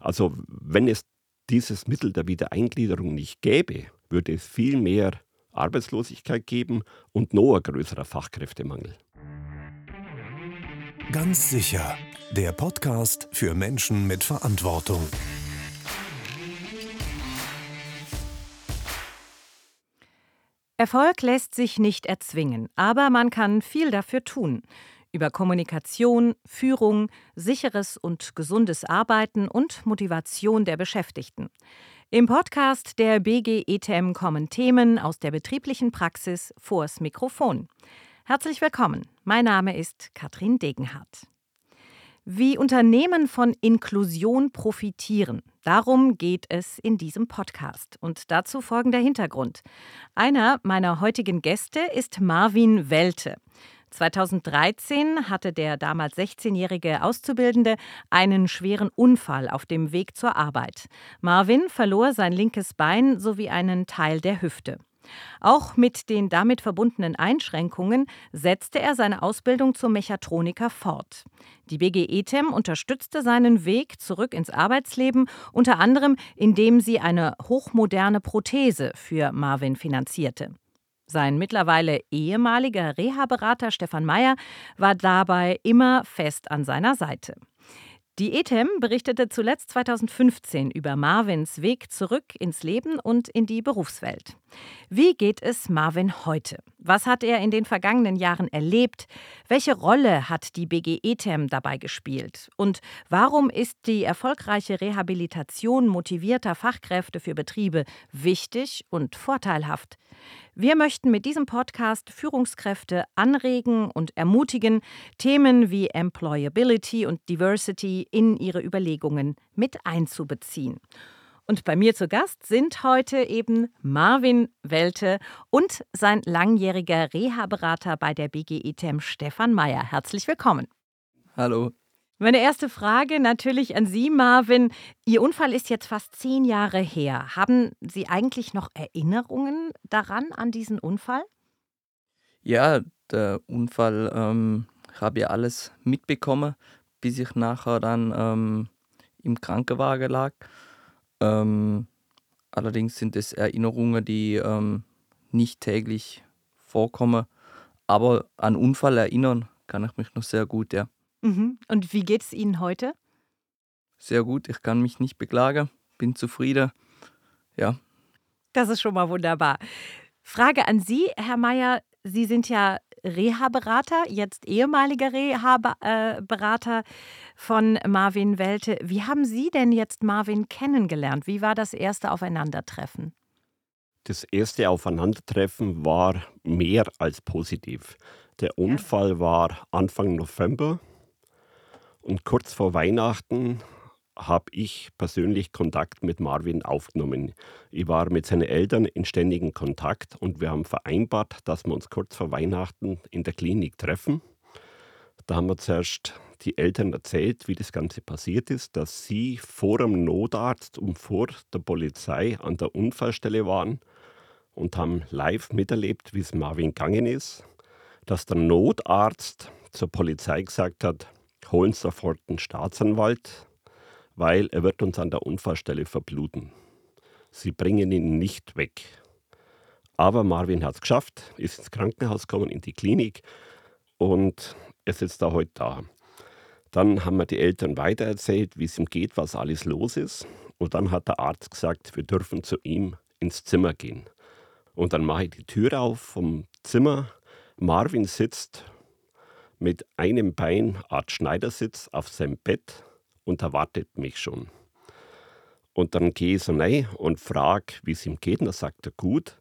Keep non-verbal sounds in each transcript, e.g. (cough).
Also wenn es dieses Mittel der Wiedereingliederung nicht gäbe, würde es viel mehr Arbeitslosigkeit geben und noch ein größerer Fachkräftemangel. Ganz sicher, der Podcast für Menschen mit Verantwortung. Erfolg lässt sich nicht erzwingen, aber man kann viel dafür tun. Über Kommunikation, Führung, sicheres und gesundes Arbeiten und Motivation der Beschäftigten. Im Podcast der BG ETM kommen Themen aus der betrieblichen Praxis vors Mikrofon. Herzlich willkommen. Mein Name ist Katrin Degenhardt. Wie Unternehmen von Inklusion profitieren, darum geht es in diesem Podcast. Und dazu folgender Hintergrund. Einer meiner heutigen Gäste ist Marvin Welte. 2013 hatte der damals 16-jährige Auszubildende einen schweren Unfall auf dem Weg zur Arbeit. Marvin verlor sein linkes Bein sowie einen Teil der Hüfte. Auch mit den damit verbundenen Einschränkungen setzte er seine Ausbildung zum Mechatroniker fort. Die BG ETEM unterstützte seinen Weg zurück ins Arbeitsleben, unter anderem indem sie eine hochmoderne Prothese für Marvin finanzierte. Sein mittlerweile ehemaliger Reha-Berater Stefan Meyer war dabei immer fest an seiner Seite. Die ETEM berichtete zuletzt 2015 über Marvins Weg zurück ins Leben und in die Berufswelt. Wie geht es Marvin heute? Was hat er in den vergangenen Jahren erlebt? Welche Rolle hat die BG ETEM dabei gespielt? Und warum ist die erfolgreiche Rehabilitation motivierter Fachkräfte für Betriebe wichtig und vorteilhaft? Wir möchten mit diesem Podcast Führungskräfte anregen und ermutigen, Themen wie Employability und Diversity in ihre Überlegungen mit einzubeziehen. Und bei mir zu Gast sind heute eben Marvin Welte und sein langjähriger Reha-Berater bei der BGETEM Stefan Meyer. Herzlich willkommen. Hallo. Meine erste Frage natürlich an Sie, Marvin. Ihr Unfall ist jetzt fast zehn Jahre her. Haben Sie eigentlich noch Erinnerungen daran, an diesen Unfall? Ja, der Unfall ähm, habe ich alles mitbekommen, bis ich nachher dann ähm, im Krankenwagen lag. Ähm, allerdings sind es Erinnerungen, die ähm, nicht täglich vorkommen. Aber an Unfall erinnern kann ich mich noch sehr gut, ja. Mhm. Und wie geht es Ihnen heute? Sehr gut, ich kann mich nicht beklagen, bin zufrieden. Ja. Das ist schon mal wunderbar. Frage an Sie, Herr Mayer. Sie sind ja Reha-Berater, jetzt ehemaliger Reha-Berater von Marvin Welte. Wie haben Sie denn jetzt Marvin kennengelernt? Wie war das erste Aufeinandertreffen? Das erste Aufeinandertreffen war mehr als positiv. Der Unfall war Anfang November und kurz vor Weihnachten habe ich persönlich Kontakt mit Marvin aufgenommen. Ich war mit seinen Eltern in ständigem Kontakt und wir haben vereinbart, dass wir uns kurz vor Weihnachten in der Klinik treffen. Da haben wir zuerst die Eltern erzählt, wie das Ganze passiert ist, dass sie vor dem Notarzt und vor der Polizei an der Unfallstelle waren und haben live miterlebt, wie es Marvin gegangen ist, dass der Notarzt zur Polizei gesagt hat, holen sofort den Staatsanwalt, weil er wird uns an der Unfallstelle verbluten. Sie bringen ihn nicht weg. Aber Marvin hat es geschafft, ist ins Krankenhaus gekommen, in die Klinik und er sitzt da heute da. Dann haben wir die Eltern weitererzählt, wie es ihm geht, was alles los ist. Und dann hat der Arzt gesagt, wir dürfen zu ihm ins Zimmer gehen. Und dann mache ich die Tür auf vom Zimmer. Marvin sitzt mit einem Bein, Art Schneidersitz, auf seinem Bett und erwartet mich schon. Und dann gehe ich so rein und frage, wie es ihm geht. Und dann sagt er gut.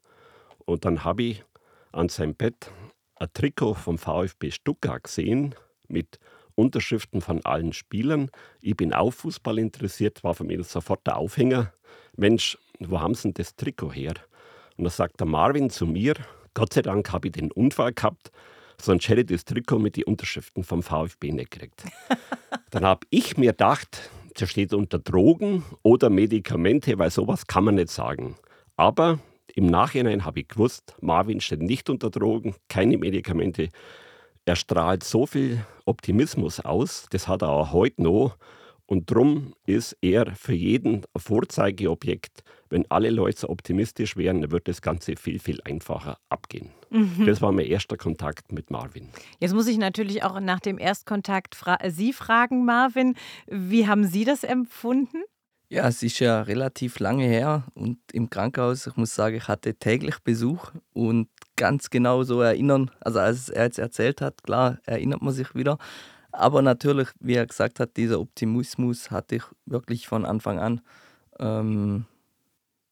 Und dann habe ich an seinem Bett ein Trikot vom VfB Stuttgart gesehen mit Unterschriften von allen Spielern. Ich bin auch Fußball interessiert, war für mich sofort der Aufhänger. Mensch, wo haben Sie denn das Trikot her? Und da sagt der Marvin zu mir, Gott sei Dank habe ich den Unfall gehabt, sonst hätte ich das Trikot mit den Unterschriften vom VfB nicht gekriegt. (laughs) Dann habe ich mir gedacht, das steht unter Drogen oder Medikamente, weil sowas kann man nicht sagen. Aber im Nachhinein habe ich gewusst, Marvin steht nicht unter Drogen, keine Medikamente. Er strahlt so viel Optimismus aus, das hat er auch heute noch. Und darum ist er für jeden ein Vorzeigeobjekt. Wenn alle Leute so optimistisch wären, dann wird das Ganze viel, viel einfacher abgehen. Mhm. Das war mein erster Kontakt mit Marvin. Jetzt muss ich natürlich auch nach dem Erstkontakt fra Sie fragen, Marvin. Wie haben Sie das empfunden? Ja, es ist ja relativ lange her und im Krankenhaus, ich muss sagen, ich hatte täglich Besuch und ganz genau so erinnern, also als er jetzt erzählt hat, klar, erinnert man sich wieder. Aber natürlich, wie er gesagt hat, dieser Optimismus hatte ich wirklich von Anfang an. Ähm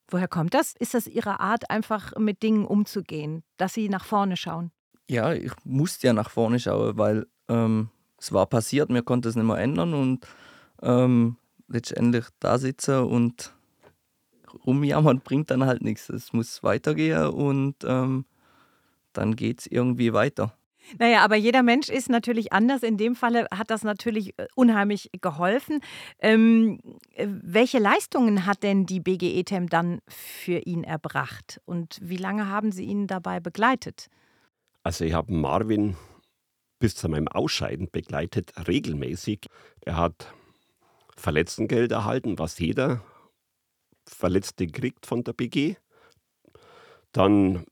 Woher kommt das? Ist das Ihre Art, einfach mit Dingen umzugehen, dass Sie nach vorne schauen? Ja, ich musste ja nach vorne schauen, weil ähm, es war passiert, mir konnte es nicht mehr ändern und ähm, letztendlich da sitzen und rumjammern bringt dann halt nichts. Es muss weitergehen und ähm, dann geht es irgendwie weiter. Naja, aber jeder Mensch ist natürlich anders. In dem Falle hat das natürlich äh, unheimlich geholfen. Ähm, äh, welche Leistungen hat denn die BGE-TEM dann für ihn erbracht? Und wie lange haben Sie ihn dabei begleitet? Also ich habe Marvin bis zu meinem Ausscheiden begleitet, regelmäßig. Er hat Verletztengeld erhalten, was jeder Verletzte kriegt von der BG. Dann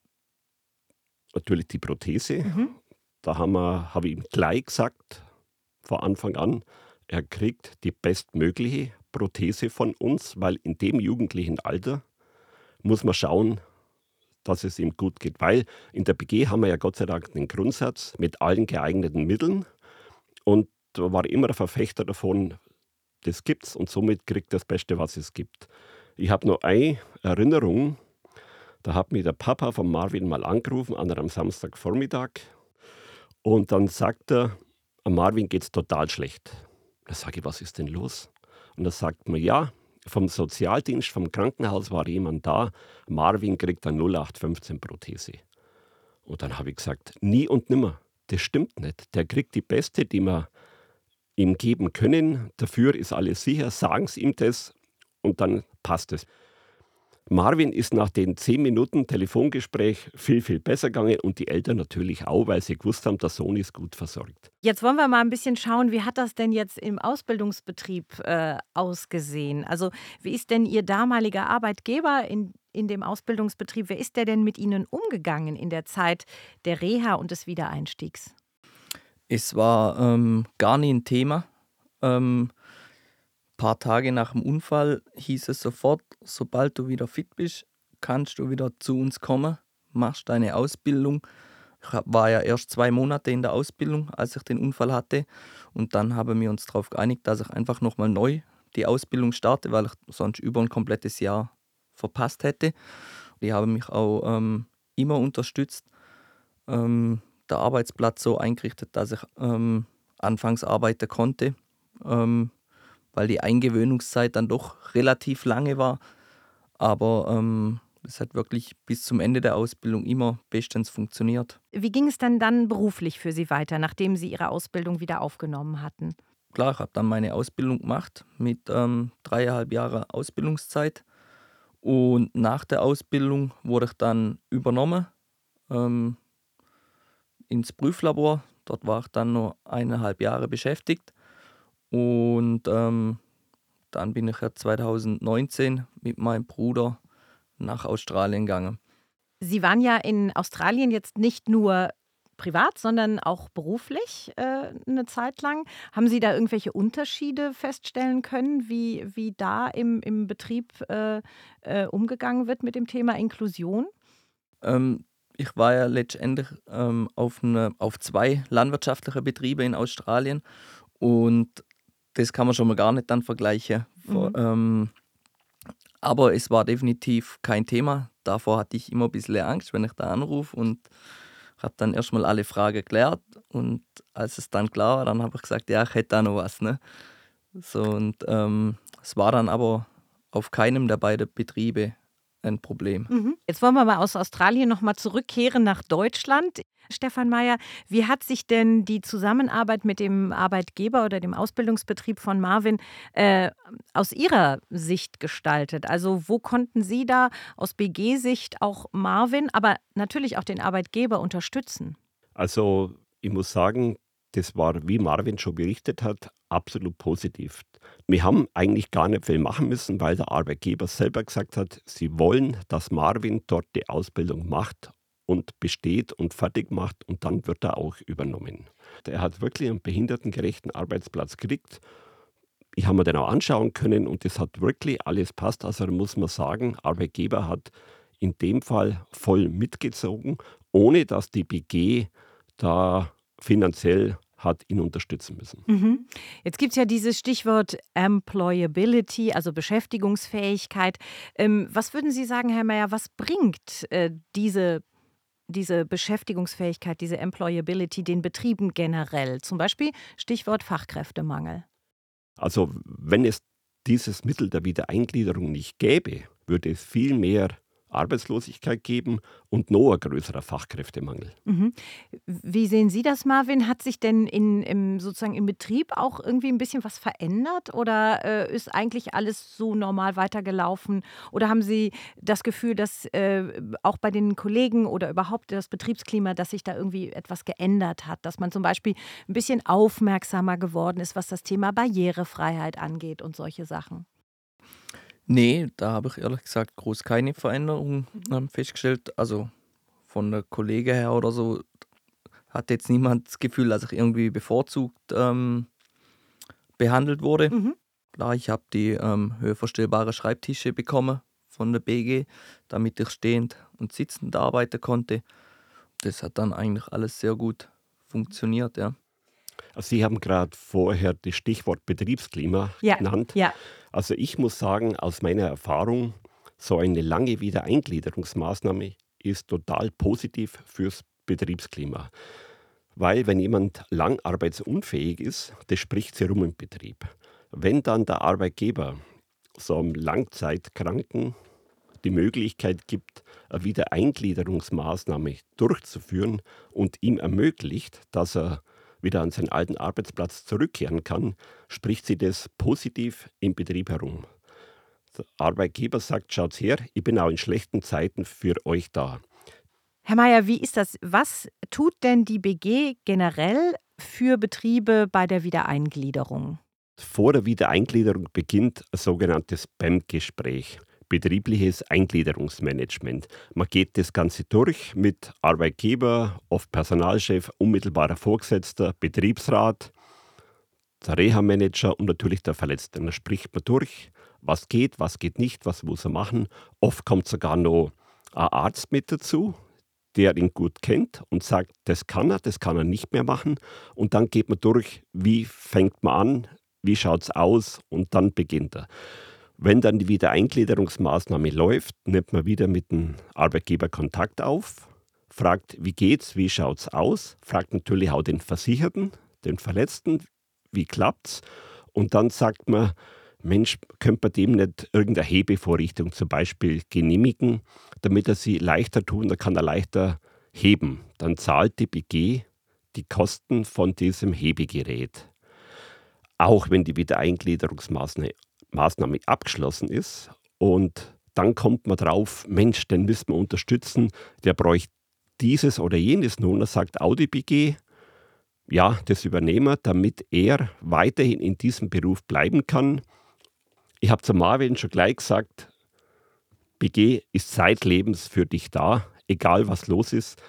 natürlich die Prothese. Mhm. Da habe hab ich ihm gleich gesagt, von Anfang an, er kriegt die bestmögliche Prothese von uns, weil in dem jugendlichen Alter muss man schauen, dass es ihm gut geht. Weil in der BG haben wir ja Gott sei Dank den Grundsatz mit allen geeigneten Mitteln. Und war immer ein Verfechter davon, das gibt's und somit kriegt das Beste, was es gibt. Ich habe nur eine Erinnerung, da hat mich der Papa von Marvin mal angerufen, an einem Samstagvormittag. Und dann sagt er, Marvin geht es total schlecht. Da sage ich, was ist denn los? Und da sagt man, ja, vom Sozialdienst, vom Krankenhaus war jemand da, Marvin kriegt eine 0815 Prothese. Und dann habe ich gesagt, nie und nimmer, das stimmt nicht. Der kriegt die beste, die wir ihm geben können. Dafür ist alles sicher, sagen Sie ihm das und dann passt es. Marvin ist nach den zehn Minuten Telefongespräch viel, viel besser gegangen und die Eltern natürlich auch, weil sie gewusst haben, der Sohn ist gut versorgt. Jetzt wollen wir mal ein bisschen schauen, wie hat das denn jetzt im Ausbildungsbetrieb äh, ausgesehen? Also wie ist denn Ihr damaliger Arbeitgeber in, in dem Ausbildungsbetrieb, wer ist der denn mit Ihnen umgegangen in der Zeit der Reha und des Wiedereinstiegs? Es war ähm, gar nie ein Thema. Ähm, paar Tage nach dem Unfall hieß es sofort, sobald du wieder fit bist, kannst du wieder zu uns kommen, machst deine Ausbildung. Ich war ja erst zwei Monate in der Ausbildung, als ich den Unfall hatte. Und dann haben wir uns darauf geeinigt, dass ich einfach nochmal neu die Ausbildung starte, weil ich sonst über ein komplettes Jahr verpasst hätte. Die haben mich auch ähm, immer unterstützt. Ähm, der Arbeitsplatz so eingerichtet, dass ich ähm, anfangs arbeiten konnte, ähm, weil die Eingewöhnungszeit dann doch relativ lange war. Aber ähm, es hat wirklich bis zum Ende der Ausbildung immer bestens funktioniert. Wie ging es dann dann beruflich für Sie weiter, nachdem Sie Ihre Ausbildung wieder aufgenommen hatten? Klar, ich habe dann meine Ausbildung gemacht mit ähm, dreieinhalb Jahren Ausbildungszeit. Und nach der Ausbildung wurde ich dann übernommen ähm, ins Prüflabor. Dort war ich dann nur eineinhalb Jahre beschäftigt. Und ähm, dann bin ich ja 2019 mit meinem Bruder nach Australien gegangen. Sie waren ja in Australien jetzt nicht nur privat, sondern auch beruflich äh, eine Zeit lang. Haben Sie da irgendwelche Unterschiede feststellen können, wie, wie da im, im Betrieb äh, äh, umgegangen wird mit dem Thema Inklusion? Ähm, ich war ja letztendlich ähm, auf, eine, auf zwei landwirtschaftliche Betriebe in Australien und das kann man schon mal gar nicht dann vergleichen. Mhm. Ähm, aber es war definitiv kein Thema. Davor hatte ich immer ein bisschen Angst, wenn ich da anrufe und habe dann erstmal alle Fragen geklärt. Und als es dann klar war, dann habe ich gesagt, ja, ich hätte da noch was. Ne? So, und ähm, es war dann aber auf keinem der beiden Betriebe ein Problem. Mhm. Jetzt wollen wir mal aus Australien nochmal zurückkehren nach Deutschland. Stefan Mayer, wie hat sich denn die Zusammenarbeit mit dem Arbeitgeber oder dem Ausbildungsbetrieb von Marvin äh, aus Ihrer Sicht gestaltet? Also wo konnten Sie da aus BG-Sicht auch Marvin, aber natürlich auch den Arbeitgeber unterstützen? Also ich muss sagen, das war, wie Marvin schon berichtet hat, absolut positiv. Wir haben eigentlich gar nicht viel machen müssen, weil der Arbeitgeber selber gesagt hat, sie wollen, dass Marvin dort die Ausbildung macht und besteht und fertig macht und dann wird er auch übernommen. Er hat wirklich einen behindertengerechten Arbeitsplatz gekriegt. Ich habe mir den auch anschauen können und es hat wirklich alles passt. Also muss man sagen, Arbeitgeber hat in dem Fall voll mitgezogen, ohne dass die BG da finanziell hat ihn unterstützen müssen. Mhm. Jetzt gibt es ja dieses Stichwort Employability, also Beschäftigungsfähigkeit. Ähm, was würden Sie sagen, Herr Mayer, was bringt äh, diese, diese Beschäftigungsfähigkeit, diese Employability den Betrieben generell? Zum Beispiel Stichwort Fachkräftemangel. Also wenn es dieses Mittel der Wiedereingliederung nicht gäbe, würde es viel mehr Arbeitslosigkeit geben und noch ein größerer Fachkräftemangel. Mhm. Wie sehen Sie das, Marvin? Hat sich denn in, im, sozusagen im Betrieb auch irgendwie ein bisschen was verändert oder äh, ist eigentlich alles so normal weitergelaufen? Oder haben Sie das Gefühl, dass äh, auch bei den Kollegen oder überhaupt das Betriebsklima, dass sich da irgendwie etwas geändert hat? Dass man zum Beispiel ein bisschen aufmerksamer geworden ist, was das Thema Barrierefreiheit angeht und solche Sachen? Nee, da habe ich ehrlich gesagt groß keine Veränderung mhm. ähm, festgestellt. Also von der Kollege her oder so hat jetzt niemand das Gefühl, dass ich irgendwie bevorzugt ähm, behandelt wurde. Mhm. Klar, ich habe die ähm, höherverstellbare Schreibtische bekommen von der BG, damit ich stehend und sitzend arbeiten konnte. Das hat dann eigentlich alles sehr gut funktioniert, ja. Also Sie haben gerade vorher das Stichwort Betriebsklima ja, genannt. Ja. Also ich muss sagen, aus meiner Erfahrung, so eine lange Wiedereingliederungsmaßnahme ist total positiv fürs Betriebsklima. Weil wenn jemand lang arbeitsunfähig ist, das spricht sich rum im Betrieb. Wenn dann der Arbeitgeber so einem Langzeitkranken die Möglichkeit gibt, eine Wiedereingliederungsmaßnahme durchzuführen und ihm ermöglicht, dass er wieder an seinen alten Arbeitsplatz zurückkehren kann, spricht sie das positiv im Betrieb herum. Der Arbeitgeber sagt, schaut her, ich bin auch in schlechten Zeiten für euch da. Herr Mayer, wie ist das? Was tut denn die BG generell für Betriebe bei der Wiedereingliederung? Vor der Wiedereingliederung beginnt ein sogenanntes BEM-Gespräch betriebliches Eingliederungsmanagement. Man geht das Ganze durch mit Arbeitgeber, oft Personalchef, unmittelbarer Vorgesetzter, Betriebsrat, der Reha-Manager und natürlich der Verletzte. Da spricht man durch, was geht, was geht nicht, was muss er machen. Oft kommt sogar noch ein Arzt mit dazu, der ihn gut kennt und sagt, das kann er, das kann er nicht mehr machen. Und dann geht man durch, wie fängt man an, wie schaut es aus und dann beginnt er. Wenn dann die Wiedereingliederungsmaßnahme läuft, nimmt man wieder mit dem Arbeitgeber Kontakt auf, fragt, wie geht's, wie schaut's aus, fragt natürlich auch den Versicherten, den Verletzten, wie klappt's und dann sagt man, Mensch, könnte man dem nicht irgendeine Hebevorrichtung zum Beispiel genehmigen, damit er sie leichter tun, dann kann er leichter heben. Dann zahlt die BG die Kosten von diesem Hebegerät. Auch wenn die Wiedereingliederungsmaßnahme Maßnahme abgeschlossen ist und dann kommt man drauf, Mensch, den müssen wir unterstützen, der bräuchte dieses oder jenes nun, er sagt Audi BG, ja, das übernehmen wir, damit er weiterhin in diesem Beruf bleiben kann. Ich habe zu Marvin schon gleich gesagt, BG ist zeitlebens für dich da, egal was los ist.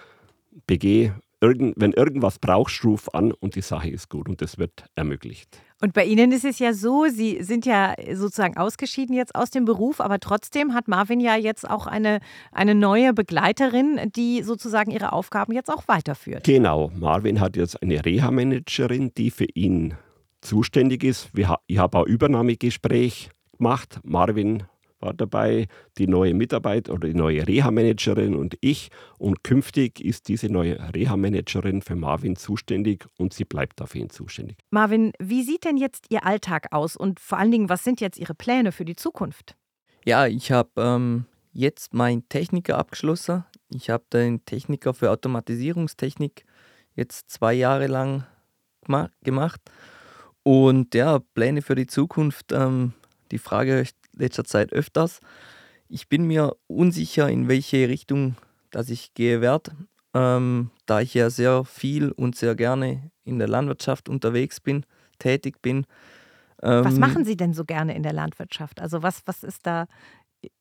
BG irgend, wenn irgendwas brauchst, ruf an und die Sache ist gut und das wird ermöglicht. Und bei Ihnen ist es ja so, Sie sind ja sozusagen ausgeschieden jetzt aus dem Beruf, aber trotzdem hat Marvin ja jetzt auch eine, eine neue Begleiterin, die sozusagen ihre Aufgaben jetzt auch weiterführt. Genau, Marvin hat jetzt eine Reha-Managerin, die für ihn zuständig ist. Ich habe ein Übernahmegespräch gemacht. Marvin war dabei, die neue Mitarbeit oder die neue Reha-Managerin und ich. Und künftig ist diese neue Reha-Managerin für Marvin zuständig und sie bleibt auf ihn zuständig. Marvin, wie sieht denn jetzt Ihr Alltag aus und vor allen Dingen, was sind jetzt Ihre Pläne für die Zukunft? Ja, ich habe ähm, jetzt meinen Techniker abgeschlossen. Ich habe den Techniker für Automatisierungstechnik jetzt zwei Jahre lang gemacht. Und ja, Pläne für die Zukunft. Ähm, die Frage letzter Zeit öfters. Ich bin mir unsicher, in welche Richtung dass ich gehe werde, ähm, da ich ja sehr viel und sehr gerne in der Landwirtschaft unterwegs bin, tätig bin. Was Ähm, machen Sie denn so gerne in der Landwirtschaft? Also was, was ist da,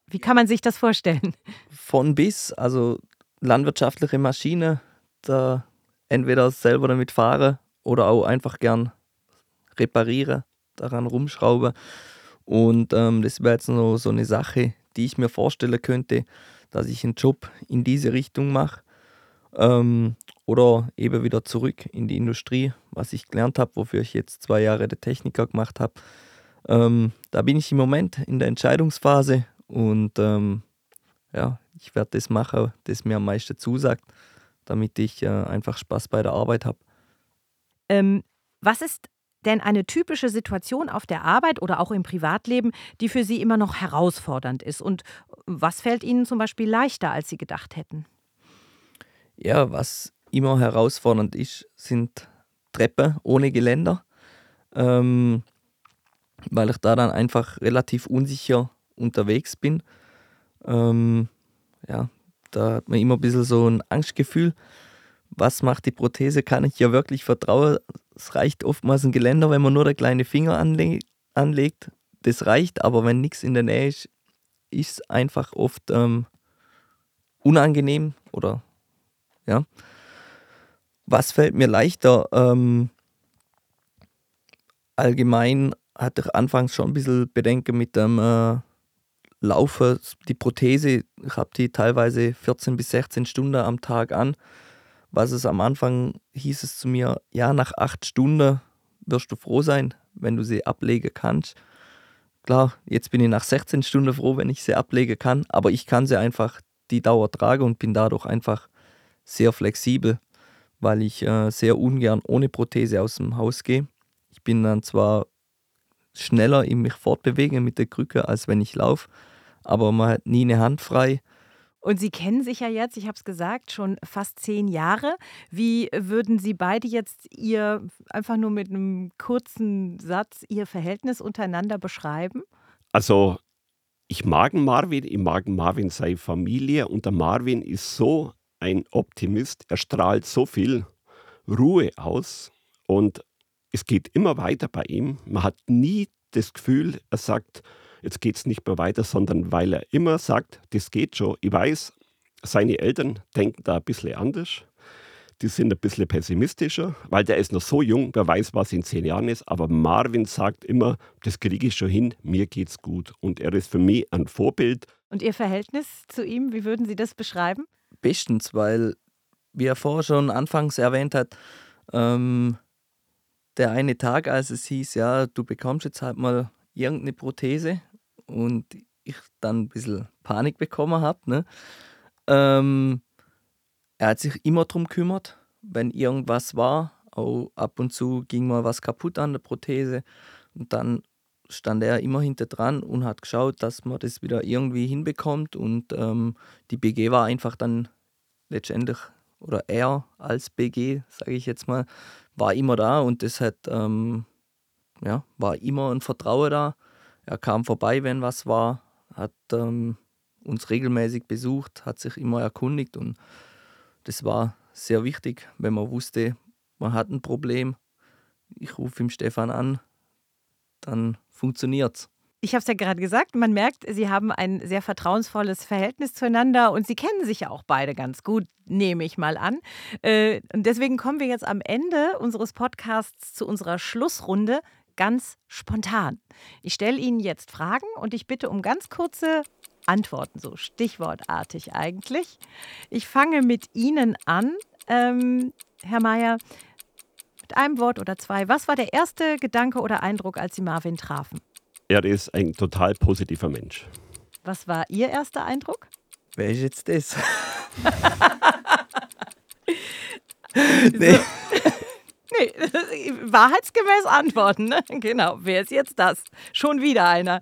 wie kann man sich das vorstellen? Von bis, also landwirtschaftliche Maschine, da entweder selber damit fahre oder auch einfach gern repariere, daran rumschraube. Und ähm, das wäre jetzt noch so eine Sache, die ich mir vorstellen könnte, dass ich einen Job in diese Richtung mache. Ähm, oder eben wieder zurück in die Industrie, was ich gelernt habe, wofür ich jetzt zwei Jahre der Techniker gemacht habe. Ähm, da bin ich im Moment in der Entscheidungsphase und ähm, ja, ich werde das machen, das mir am meisten zusagt, damit ich äh, einfach Spaß bei der Arbeit habe. Ähm, was ist denn eine typische Situation auf der Arbeit oder auch im Privatleben, die für Sie immer noch herausfordernd ist? Und was fällt Ihnen zum Beispiel leichter, als Sie gedacht hätten? Ja, was immer herausfordernd ist, sind Treppen ohne Geländer, ähm, weil ich da dann einfach relativ unsicher unterwegs bin. Ähm, ja, da hat man immer ein bisschen so ein Angstgefühl. Was macht die Prothese? Kann ich ihr wirklich vertrauen? Es reicht oftmals ein Geländer, wenn man nur der kleine Finger anle anlegt. Das reicht, aber wenn nichts in der Nähe ist, ist es einfach oft ähm, unangenehm oder ja. Was fällt mir leichter? Ähm, allgemein hatte ich anfangs schon ein bisschen Bedenken mit dem äh, Laufen. Die Prothese, ich habe die teilweise 14 bis 16 Stunden am Tag an. Was es am Anfang hieß es zu mir, ja, nach acht Stunden wirst du froh sein, wenn du sie ablegen kannst. Klar, jetzt bin ich nach 16 Stunden froh, wenn ich sie ablegen kann, aber ich kann sie einfach die Dauer tragen und bin dadurch einfach sehr flexibel, weil ich äh, sehr ungern ohne Prothese aus dem Haus gehe. Ich bin dann zwar schneller in mich fortbewegen mit der Krücke, als wenn ich laufe, aber man hat nie eine Hand frei. Und Sie kennen sich ja jetzt, ich habe es gesagt, schon fast zehn Jahre. Wie würden Sie beide jetzt Ihr, einfach nur mit einem kurzen Satz, Ihr Verhältnis untereinander beschreiben? Also, ich mag Marvin, ich mag Marvin seine Familie und der Marvin ist so ein Optimist. Er strahlt so viel Ruhe aus und es geht immer weiter bei ihm. Man hat nie das Gefühl, er sagt, jetzt geht es nicht mehr weiter, sondern weil er immer sagt, das geht schon. Ich weiß, seine Eltern denken da ein bisschen anders. Die sind ein bisschen pessimistischer, weil der ist noch so jung, wer weiß, was in zehn Jahren ist. Aber Marvin sagt immer, das kriege ich schon hin, mir geht's gut. Und er ist für mich ein Vorbild. Und Ihr Verhältnis zu ihm, wie würden Sie das beschreiben? Bestens, weil, wie er vorher schon anfangs erwähnt hat, ähm, der eine Tag, als es hieß, ja, du bekommst jetzt halt mal irgendeine Prothese und ich dann ein bisschen Panik bekommen habe, ne? ähm, er hat sich immer darum gekümmert, wenn irgendwas war. Auch ab und zu ging mal was kaputt an der Prothese. Und dann stand er immer hinter dran und hat geschaut, dass man das wieder irgendwie hinbekommt. Und ähm, die BG war einfach dann letztendlich, oder er als BG, sage ich jetzt mal, war immer da und das hat, ähm, ja, war immer ein Vertrauen da. Er kam vorbei, wenn was war, hat ähm, uns regelmäßig besucht, hat sich immer erkundigt und das war sehr wichtig, wenn man wusste, man hat ein Problem. Ich rufe ihm Stefan an, dann funktioniert's. Ich habe es ja gerade gesagt, man merkt, Sie haben ein sehr vertrauensvolles Verhältnis zueinander und Sie kennen sich ja auch beide ganz gut, nehme ich mal an. Äh, Und deswegen kommen wir jetzt am Ende unseres Podcasts zu unserer Schlussrunde ganz spontan. Ich stelle Ihnen jetzt Fragen und ich bitte um ganz kurze Antworten, so stichwortartig eigentlich. Ich fange mit Ihnen an, ähm, Herr Mayer, mit einem Wort oder zwei. Was war der erste Gedanke oder Eindruck, als Sie Marvin trafen? Er ist ein total positiver Mensch. Was war Ihr erster Eindruck? Wer ist jetzt das? (laughs) (laughs) nee. Nee, (laughs) wahrheitsgemäß antworten. Ne? Genau, wer ist jetzt das? Schon wieder einer.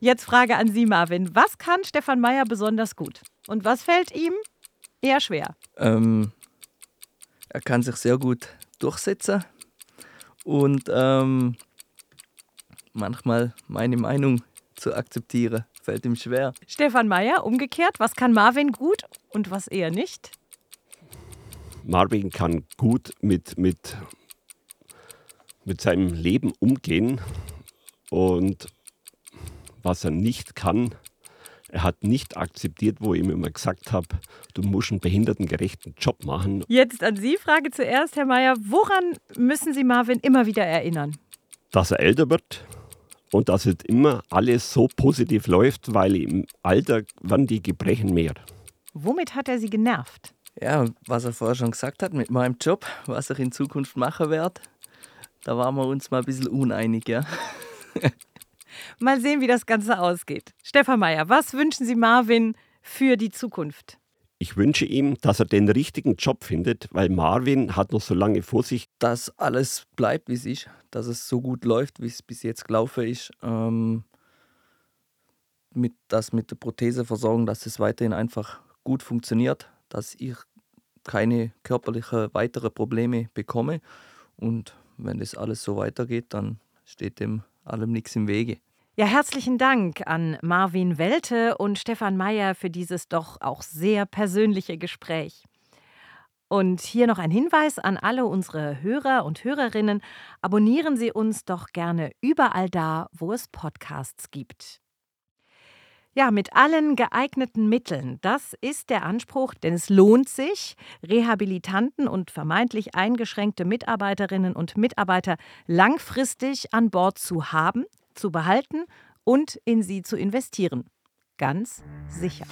Jetzt Frage an Sie, Marvin. Was kann Stefan Meyer besonders gut? Und was fällt ihm eher schwer? Ähm, er kann sich sehr gut durchsetzen und ähm, manchmal meine Meinung zu akzeptieren fällt ihm schwer. Stefan Meyer, umgekehrt, was kann Marvin gut und was eher nicht? Marvin kann gut mit, mit, mit seinem Leben umgehen und was er nicht kann. Er hat nicht akzeptiert, wo ich ihm immer gesagt habe, du musst einen behindertengerechten Job machen. Jetzt an Sie Frage zuerst, Herr Mayer. Woran müssen Sie Marvin immer wieder erinnern? Dass er älter wird und dass es immer alles so positiv läuft, weil im Alter werden die Gebrechen mehr. Womit hat er Sie genervt? Ja, was er vorher schon gesagt hat mit meinem Job, was er in Zukunft machen wird, da waren wir uns mal ein bisschen uneinig, ja. (laughs) Mal sehen, wie das Ganze ausgeht. Stefan Mayer, was wünschen Sie Marvin für die Zukunft? Ich wünsche ihm, dass er den richtigen Job findet, weil Marvin hat noch so lange vor sich. Dass alles bleibt, wie es ist, dass es so gut läuft, wie es bis jetzt gelaufen ist. Ähm, mit, das mit der Protheseversorgung, dass es weiterhin einfach gut funktioniert, dass ich keine körperlichen weitere Probleme bekomme. Und wenn das alles so weitergeht, dann steht dem allem nichts im Wege. Ja, herzlichen Dank an Marvin Welte und Stefan Mayer für dieses doch auch sehr persönliche Gespräch. Und hier noch ein Hinweis an alle unsere Hörer und Hörerinnen. Abonnieren Sie uns doch gerne überall da, wo es Podcasts gibt. Ja, mit allen geeigneten Mitteln. Das ist der Anspruch, denn es lohnt sich, Rehabilitanten und vermeintlich eingeschränkte Mitarbeiterinnen und Mitarbeiter langfristig an Bord zu haben, zu behalten und in sie zu investieren. Ganz sicher.